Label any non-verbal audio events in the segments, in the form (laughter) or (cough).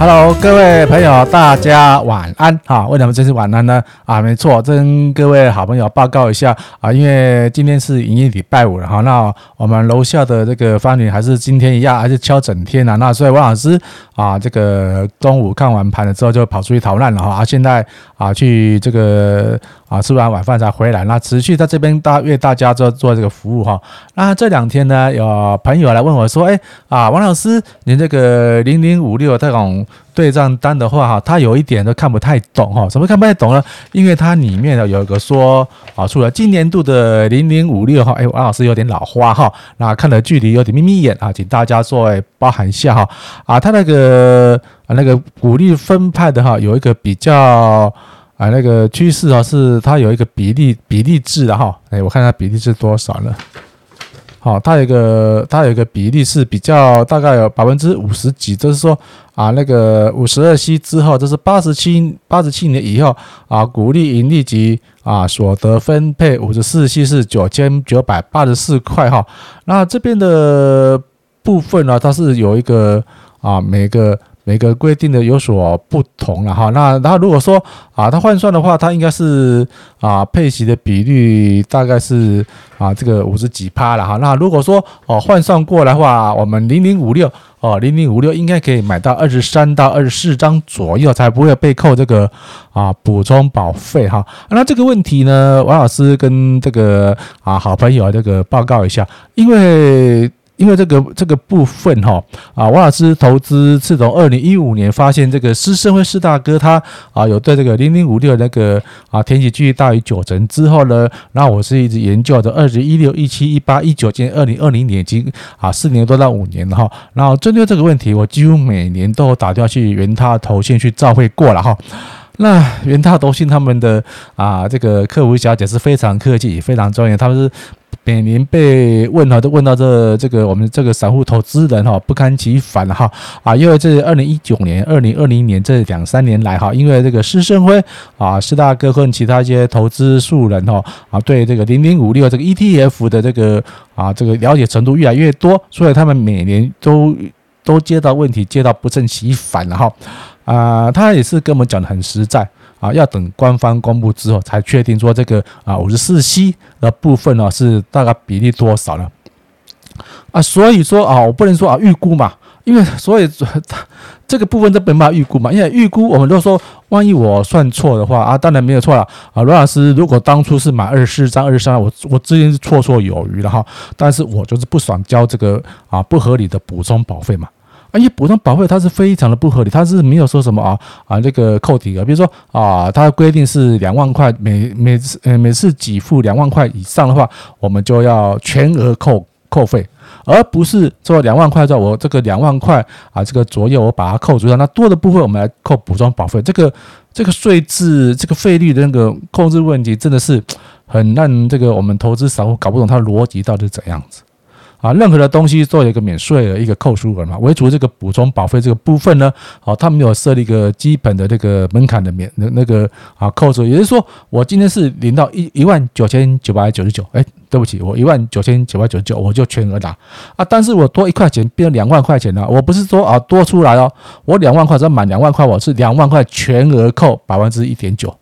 Hello，各位朋友，大家晚安哈。为什么这是晚安呢？啊，没错，跟各位好朋友报告一下啊，因为今天是营业礼拜五了哈。那我们楼下的这个方女还是今天一样，还是敲整天啊。那所以王老师啊，这个中午看完盘了之后就跑出去逃难了哈。啊，现在啊去这个啊吃完晚饭才回来。那持续在这边大为大家做做这个服务哈。那这两天呢，有朋友来问我说，哎啊，王老师，您这个零零五六这种。对账单的话哈，他有一点都看不太懂哈，什么看不太懂呢？因为它里面呢有一个说啊，除了今年度的零零五六哈，哎，王老师有点老花哈，那看的距离有点眯眯眼啊，请大家作为包含一下哈啊，他那个啊那个股利分派的哈，有一个比较啊那个趋势啊，是它有一个比例比例制的哈，哎，我看它比例是多少呢？好，它有一个，它有一个比例是比较大概有百分之五十几，就是说啊，那个五十二期之后，就是八十七八十七年以后啊，股利盈利及啊所得分配五十四期是九千九百八十四块哈。那这边的部分呢，它是有一个啊每个。每个规定的有所不同了哈，那然后如果说啊，它换算的话，它应该是啊配息的比率大概是啊这个五十几趴了哈。那如果说哦换算过来的话，我们零零五六哦零零五六应该可以买到二十三到二十四张左右，才不会被扣这个啊补充保费哈。那这个问题呢，王老师跟这个啊好朋友这个报告一下，因为。因为这个这个部分哈啊，王老师投资是从二零一五年发现这个施升辉施大哥他啊有对这个零零五六那个啊填息几率大于九成之后呢，然后我是一直研究的二零一六一七一八一九，今年二零二零年已经啊四年多到五年了哈，然后针对这个问题，我几乎每年都打电话去元大投信去照会过了哈。那元大投信他们的啊这个客服小姐是非常客气非常专业，他们是。每年被问哈，都问到这这个我们这个散户投资人哈不堪其烦了哈啊，因为这二零一九年、二零二零年这两三年来哈，因为这个施胜辉啊、施大哥和其他一些投资素人哈啊，对这个零零五六这个 ETF 的这个啊这个了解程度越来越多，所以他们每年都都接到问题，接到不胜其烦了哈啊，他也是跟我们讲的很实在。啊，要等官方公布之后才确定说这个啊五十四息的部分呢是大概比例多少了啊，所以说啊，我不能说啊预估嘛，因为所以 (laughs) 这个部分都没办法预估嘛，因为预估我们都说万一我算错的话啊，当然没有错了啊，罗老师如果当初是买二十四张二十三，我我之前是绰绰有余的哈，但是我就是不爽交这个啊不合理的补充保费嘛。啊，因为补充保费它是非常的不合理，它是没有说什么啊啊这个扣抵额，比如说啊，它的规定是两万块，每每次呃每次给付两万块以上的话，我们就要全额扣扣费，而不是说两万块之后我这个两万块啊这个左右我把它扣除掉，那多的部分我们来扣补充保费，这个这个税制这个费率的那个控制问题真的是很让这个我们投资散户搞不懂它的逻辑到底是怎样子。啊，任何的东西做一个免税的一个扣除额嘛，唯独这个补充保费这个部分呢，好，他没有设立一个基本的那个门槛的免那那个啊扣除，也就是说，我今天是领到一一万九千九百九十九，哎，对不起，我一万九千九百九十九，我就全额打啊，但是我多一块钱变成两万块钱了，我不是说啊多出来哦，我两万块只要满两万块，我是两万块全额扣百分之一点九。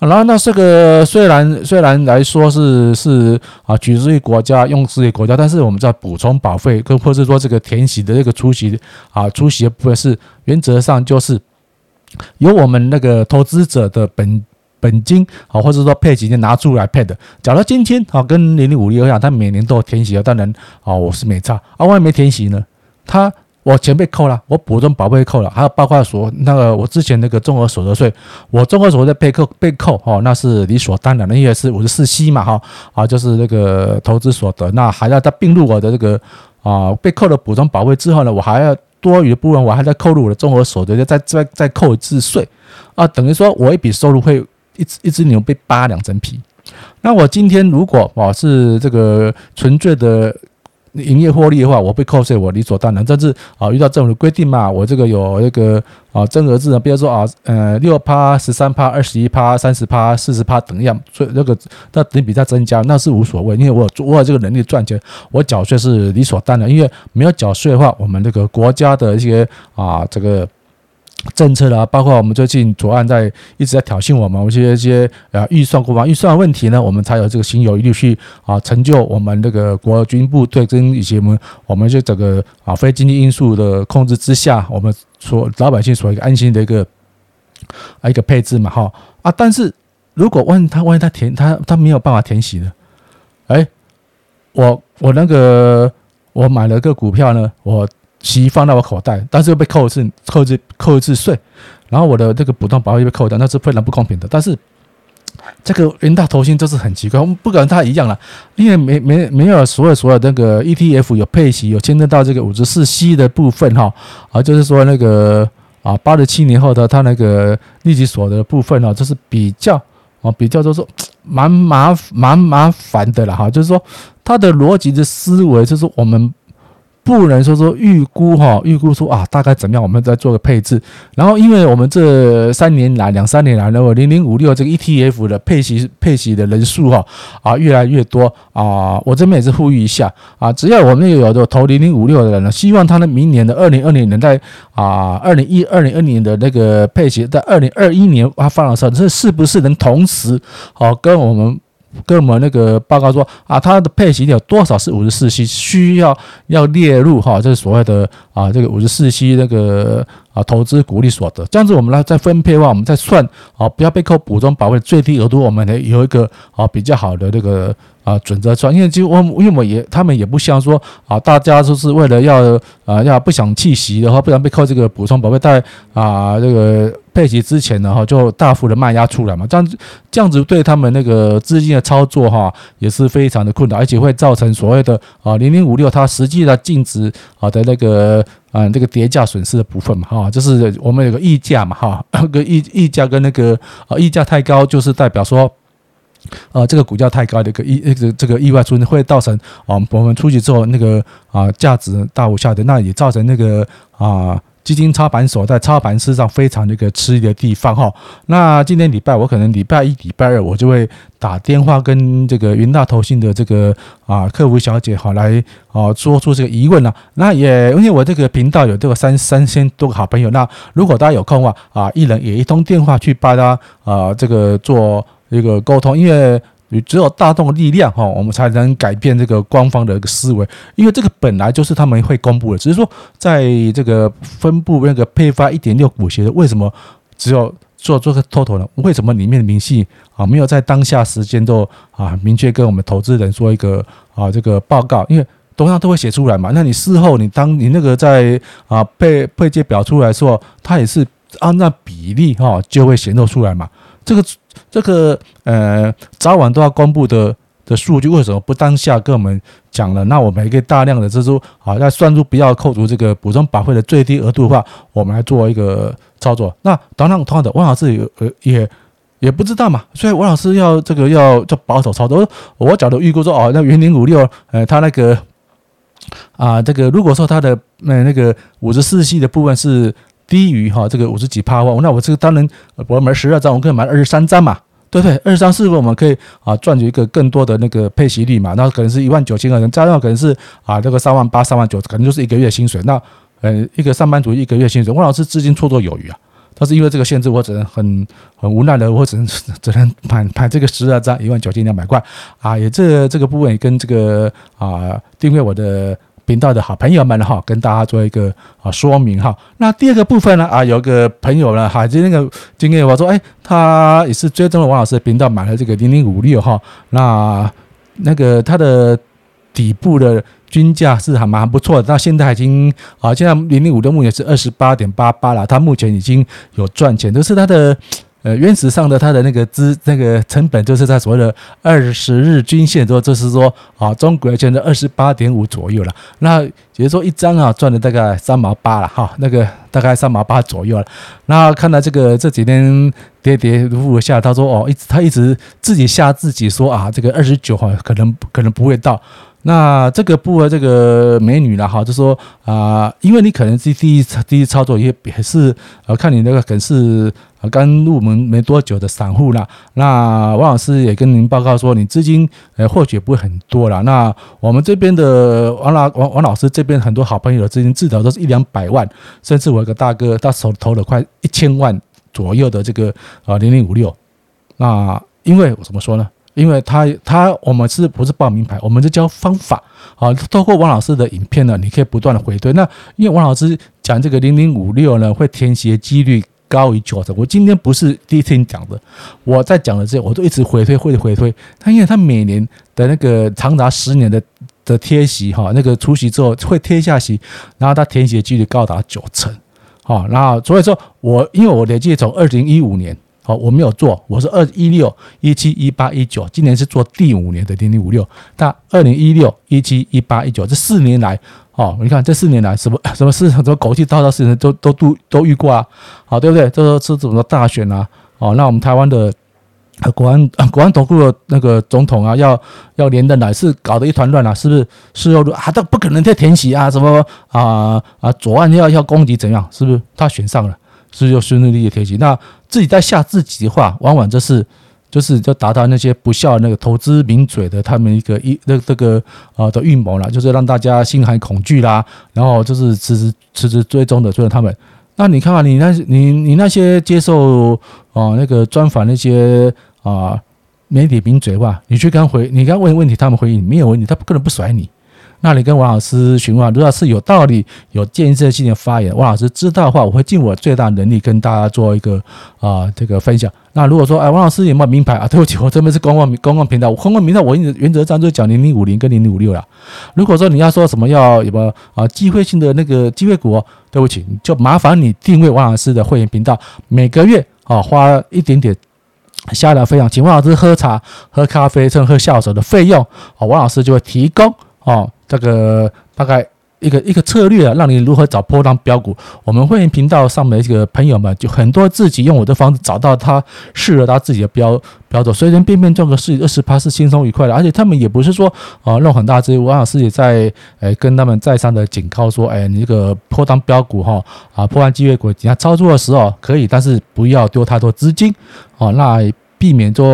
然后那这个虽然虽然来说是是啊，取之于国家，用之于国家，但是我们在补充保费跟或是说这个填息的这个出席啊，出席的部分是原则上就是由我们那个投资者的本本金啊，或者说配息就拿出来配的。假如今天啊，跟零零五六一样，他每年都有填息啊，当然啊，我是没差啊，万一没填息呢，他。我钱被扣了，我补充保费扣了，还有包括说那个我之前那个综合所得税，我综合所得被扣被扣哦，那是理所当然的，因为是五十四息嘛哈啊，就是那个投资所得，那还要再并入我的这个啊被扣了补充保费之后呢，我还要多余的部分我还要扣入我的综合所得，再再再扣一次税啊，等于说我一笔收入会一只一只牛被扒两层皮。那我今天如果我是这个纯粹的。营业获利的话，我被扣税，我理所当然。但是啊，遇到政府的规定嘛，我这个有那个啊增额制呢，比如说啊，呃，六趴、十三趴、二十一趴、三十趴、四十趴等样，所以那个那等比在增加，那是无所谓，因为我有我有这个能力赚钱，我缴税是理所当然。因为没有缴税的话，我们这个国家的一些啊这个政策啦，包括我们最近左岸在一直在挑衅我们，我们这些啊预算国防预算问题呢，我们才有这个心有余力去啊成就我们这个国军部队跟以及我们我们这整个啊非经济因素的控制之下，我们所老百姓所一个安心的一个啊一个配置嘛哈啊，但是如果万一他万一他填他他没有办法填写的，哎，我我那个我买了个股票呢，我。息放到我口袋，但是又被扣一次扣一次扣一次税，然后我的这个普通保费被扣掉，那是非常不公平的。但是这个人大投信就是很奇怪，我们不管它一样了，因为没没没有所有所有那个 ETF 有配息有牵涉到这个五十四 C 的部分哈啊，就是说那个啊八十七年后的它那个利息所得部分呢，就是比较啊比较就是说 (tsk) 蛮麻蛮麻烦的了哈，就是说它的逻辑的思维就是我们。不能说说预估哈，预估说啊，大概怎么样，我们再做个配置。然后，因为我们这三年来、两三年来，那个零零五六这个 ETF 的配息配息的人数哈啊越来越多啊，我这边也是呼吁一下啊，只要我们有的投零零五六的人呢，希望他的明年的二零二零年在啊二零一二零二零年的那个配息在二零二一年啊放的时候，这是不是能同时好跟我们？跟我们那个报告说啊，它的配息有多少是五十四 C 需要要列入哈，这是所谓的啊，这个五十四 C 那个啊投资股利所得，这样子我们来再分配的话，我们再算啊，不要被扣补充保费最低额度，我们呢有一个啊比较好的这个。啊，准则算，因为就我，因为我也，他们也不像说啊，大家就是为了要啊，要不想弃息的话，不然被扣这个补充保费，但啊这个配息之前呢，哈，就大幅的卖压出来嘛，这样这样子对他们那个资金的操作哈，也是非常的困难，而且会造成所谓的啊零零五六它实际的净值啊的那个啊这个跌价损失的部分嘛，哈，就是我们有个溢价嘛，哈，(coughs) 个溢溢价跟那个啊溢价太高，就是代表说。呃，这个股价太高的一个意，这个这个意外出现会造成啊，我们出去之后那个啊价值大幅下跌，那也造成那个啊基金操盘手在操盘市上非常的一个吃力的地方哈。那今天礼拜我可能礼拜一、礼拜二我就会打电话跟这个云大投信的这个啊客服小姐好来啊说出这个疑问了。那也因为我这个频道有这个三三千多个好朋友，那如果大家有空的话啊，一人也一通电话去帮他啊这个做。一个沟通，因为你只有大众的力量哈，我们才能改变这个官方的一个思维。因为这个本来就是他们会公布的，只是说在这个分布那个配发一点六股息的，为什么只有做做个 total 呢？为什么里面的明细啊没有在当下时间都啊明确跟我们投资人说一个啊这个报告？因为同样都会写出来嘛。那你事后你当你那个在啊配配借表出来的时候，它也是按照比例哈就会显露出来嘛。这个。这个呃，早晚都要公布的的数据，为什么不当下跟我们讲了？那我们也可以大量的支出，好，要算出不要扣除这个补充保费的最低额度的话，我们来做一个操作。那当然，同样的，王老师也呃也也不知道嘛，所以王老师要这个要做保守操作。我假如预估说哦，那元零五六，呃，他那个啊，这个如果说他的呃那个五十四系的部分是。低于哈这个五十几趴的话，那我这个当然我买十二张，我可以买二十三张嘛，对不对？二十三是不是我们可以啊赚取一个更多的那个配息率嘛？那可能是一万九千个人，加上可能是啊这个三万八、三万九，可能就是一个月薪水。那呃一个上班族一个月薪水，王老师资金绰绰有余啊，但是因为这个限制，我只能很很无奈的，我只能只能买买这个十二张一万九千两百块啊，也这这个部分也跟这个啊订阅我的。频道的好朋友们哈，跟大家做一个啊说明哈。那第二个部分呢啊，有个朋友呢哈，就那个今天我说哎，他也是追踪了王老师的频道，买了这个零零五六哈。那那个它的底部的均价是还蛮不错的，那现在已经啊，现在零零五六目前是二十八点八八了，它目前已经有赚钱，就是它的。呃，原始上的它的那个资那个成本，就是在所谓的二十日均线，说就是说啊，中国现在二十八点五左右了。那比如说一张啊，赚了大概三毛八了哈，那个大概三毛八左右了。那看到这个这几天跌跌不下，他说哦，一直他一直自己吓自己说啊，这个二十九号，可能可能不会到。那这个部分，这个美女了哈，就说啊，因为你可能是第一第一操作也也是呃，看你那个可能是，刚入门没多久的散户啦。那王老师也跟您报告说，你资金呃或许不会很多啦。那我们这边的王老王王老师这边很多好朋友的资金至少都是一两百万，甚至我有个大哥他手投了快一千万左右的这个啊零零五六。那因为我怎么说呢？因为他他我们是不是报名牌？我们是教方法啊。透过王老师的影片呢，你可以不断的回推。那因为王老师讲这个零零五六呢，会填写几率。高于九成，我今天不是第一天讲的，我在讲的这，我都一直回推，会回推。他因为他每年的那个长达十年的的贴息哈，那个出息之后会贴下息，然后他填息的几率高达九成，好，然后所以说我因为我累计从二零一五年，好，我没有做，我是二一六一七一八一九，今年是做第五年的零零五六，但二零一六一七一八一九这四年来。哦，你看这四年来，什么 (laughs) 什么事，什么狗屁倒灶事情都都都都遇过啊，好，对不对？这是怎么大选啊？哦，那我们台湾的国安国安总部的那个总统啊，要要连任来，是搞得一团乱啊，是不是？是又啊，他不可能再填息啊，什么啊啊左岸要要攻击怎样？是不是？他选上了，是不是又顺利的填息？那自己在吓自己的话，往往这是。就是就达到那些不肖那个投资名嘴的他们一个一那这个呃的预谋了，就是让大家心寒恐惧啦，然后就是迟迟迟迟追踪的追着他们。那你看看你那你你那些接受啊那个专访那些啊媒体名嘴吧，你去跟回，你跟他问问题，他们回应没有问题，他不可能不甩你。那你跟王老师询问，如果是有道理、有建设性的发言，王老师知道的话，我会尽我最大能力跟大家做一个啊、这个分享。那如果说哎，王老师有没有名牌啊？对不起，我这边是公共公共频道，公共频道我原原则上就讲零零五零跟零零五六了。如果说你要说什么要有没有啊机会性的那个机会股，对不起，就麻烦你定位王老师的会员频道，每个月啊花一点点下来分享，请王老师喝茶、喝咖啡、甚至喝下午茶的费用，啊，王老师就会提供哦。这个大概一个一个策略啊，让你如何找波浪标股。我们会员频道上面的这个朋友们，就很多自己用我的方式找到他适合他自己的标标准，随随便便赚个十二十趴是轻松愉快的。而且他们也不是说啊弄很大资金，王老师也在诶跟他们再三的警告说，哎，你这个波浪标股哈啊破浪机会股，你要操作的时候可以，但是不要丢太多资金哦。那。避免做，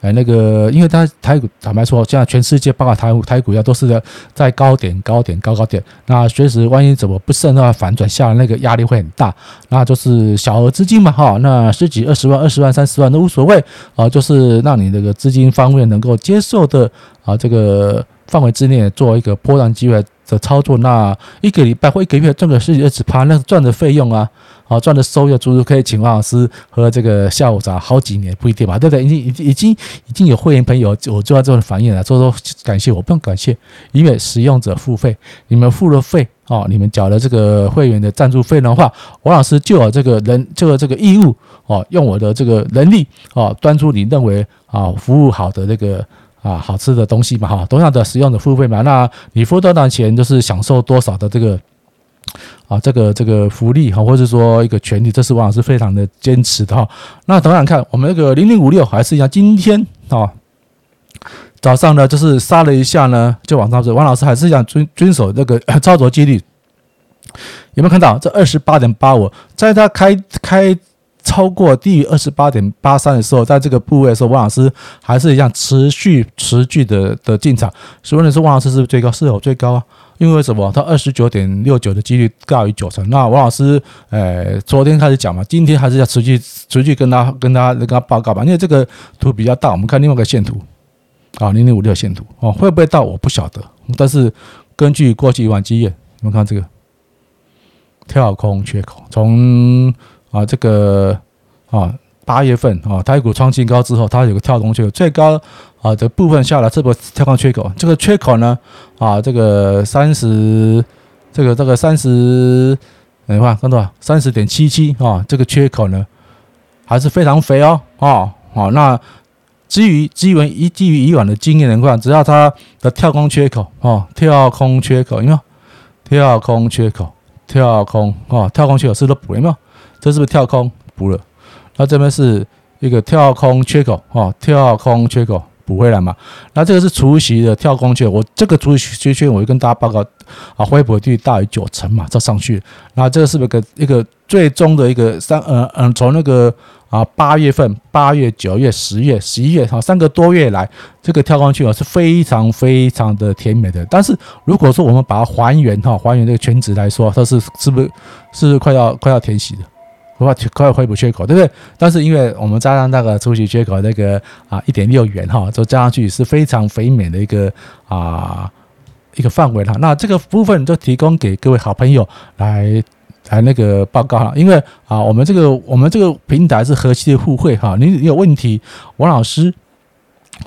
呃，那个，因为它台股坦白说，现在全世界包括台股，台股要都是在高点、高点、高高点，那随时万一怎么不慎的话，反转下来那个压力会很大。那就是小额资金嘛，哈，那十几、二十万、二十万、三十万都无所谓啊，就是让你这个资金方面能够接受的啊，这个范围之内做一个波段机会的操作。那一个礼拜或一个月赚个十几、二十趴，那赚的费用啊。好赚的收入，足足可以请王老师喝这个下午茶好几年，不一定吧？对不对？已经已经已经已经有会员朋友，我做到这种反应了，说说感谢我，不用感谢，因为使用者付费，你们付了费哦，你们缴了这个会员的赞助费的话，王老师就有这个人就有这个义务哦，用我的这个能力哦，端出你认为啊服务好的这个啊好吃的东西嘛哈，同样的使用的付费嘛，那你付多少钱就是享受多少的这个。啊，这个这个福利哈，或者说一个权利，这是王老师非常的坚持的哈。那同样看我们那个零零五六还是一样，今天啊早上呢就是杀了一下呢，就往上走。王老师还是一样遵遵守这个 (coughs) 操作纪律，有没有看到这二十八点八五，在它开开超过低于二十八点八三的时候，在这个部位的时候，王老师还是一样持续持续的的进场。所以问题是王老师是不是最高？是否最高啊？因为什么？它二十九点六九的几率高于九成。那王老师，呃，昨天开始讲嘛，今天还是要持续持续跟他跟他跟他报告吧。因为这个图比较大，我们看另外一个线图，啊，零零五六线图哦，会不会到？我不晓得。但是根据过去以往经验，你们看这个跳空缺口，从啊这个啊。八月份啊，台股创新高之后，它有个跳空缺口，最高啊的部分下来，这波跳空缺口，这个缺口呢啊，这个三十，这个这个三十，等一下看多少？三十点七七啊，这个缺口呢还是非常肥哦，哦，好，那基于基于一基于以往的经验的话，只要它的跳空缺口哦，跳空缺口，有没有？跳空缺口，跳空啊，跳空缺口是不是补？有没有？这是不是跳空补了？那这边是一个跳空缺口，哈，跳空缺口补回来嘛。那这个是除夕的跳空缺，我这个除夕缺，我就跟大家报告啊，回补率大于九成嘛，这上去。那这个是不是个一个最终的一个三呃呃从那个。啊，八月份、八月、九月、十月、十一月，哈，三个多月来，这个跳空缺口是非常非常的甜美的。但是如果说我们把它还原，哈，还原这个全值来说，它是是不是是不是快要快要填息的，快快要回补缺口，对不对？但是因为我们加上那个除息缺口那个啊一点六元，哈，就加上去是非常肥美的一个啊一个范围了。那这个部分就提供给各位好朋友来。来那个报告哈，因为啊，我们这个我们这个平台是和气的互惠哈，你有问题，王老师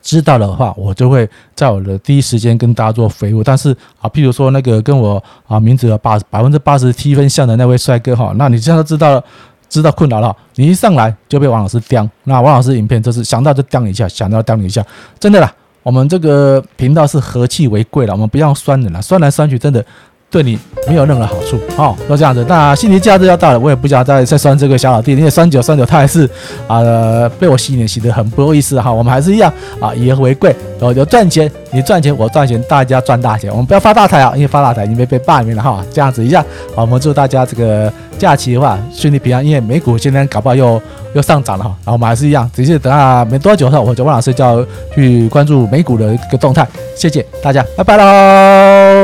知道的话，我就会在我的第一时间跟大家做回复。但是啊，譬如说那个跟我啊名字有八百分之八十七分像的那位帅哥哈，那你现在知道了，知道困扰了，你一上来就被王老师刁，那王老师影片就是想到就刁你一下，想到刁你一下，真的啦，我们这个频道是和气为贵了，我们不要酸人了，酸来酸去真的。对你没有任何好处，哦，都这样子。那新年假日要到了，我也不想再再酸这个小老弟，因为酸酒酸酒，他还是啊、呃、被我洗脸洗得很不好意思哈。我们还是一样啊，以和为贵，然后就赚钱，你赚钱我赚钱，大家赚大钱。我们不要发大财啊，因为发大财已经被被罢免了哈。这样子一样，好，我们祝大家这个假期的话顺利平安。因为美股今天搞不好又又上涨了哈。然后我们还是一样，只是等下没多久的话，我就王老师就要去关注美股的一个动态。谢谢大家，拜拜喽。